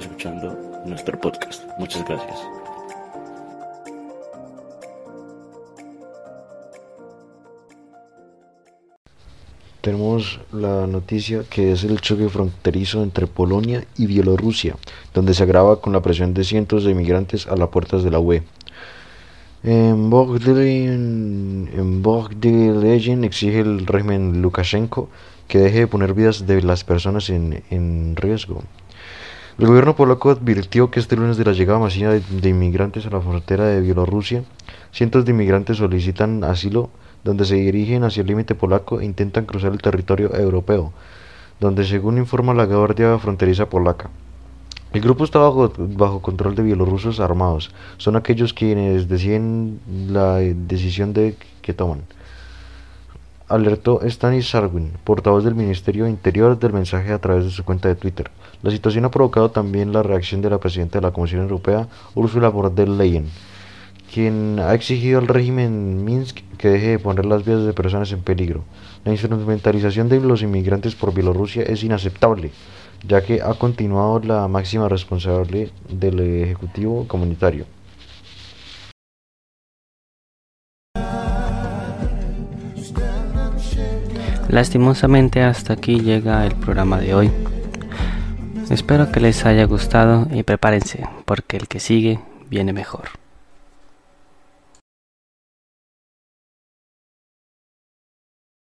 escuchando nuestro podcast. Muchas gracias. Tenemos la noticia que es el choque fronterizo entre Polonia y Bielorrusia, donde se agrava con la presión de cientos de inmigrantes a las puertas de la UE. En Legend exige el régimen Lukashenko que deje de poner vidas de las personas en, en riesgo. El gobierno polaco advirtió que este lunes de la llegada masiva de, inmigrantes a la frontera de Bielorrusia, cientos de inmigrantes solicitan asilo donde se dirigen hacia el límite polaco e intentan cruzar el territorio europeo, donde según informa la Guardia Fronteriza Polaca. El grupo está bajo, bajo control de bielorrusos armados. Son aquellos quienes deciden la decisión de que toman. Alertó Stanis Sarwin, portavoz del Ministerio Interior, del mensaje a través de su cuenta de Twitter. La situación ha provocado también la reacción de la presidenta de la Comisión Europea, Ursula von der Leyen, quien ha exigido al régimen Minsk que deje de poner las vidas de personas en peligro. La instrumentalización de los inmigrantes por Bielorrusia es inaceptable, ya que ha continuado la máxima responsable del Ejecutivo Comunitario. Lastimosamente hasta aquí llega el programa de hoy. Espero que les haya gustado y prepárense porque el que sigue viene mejor.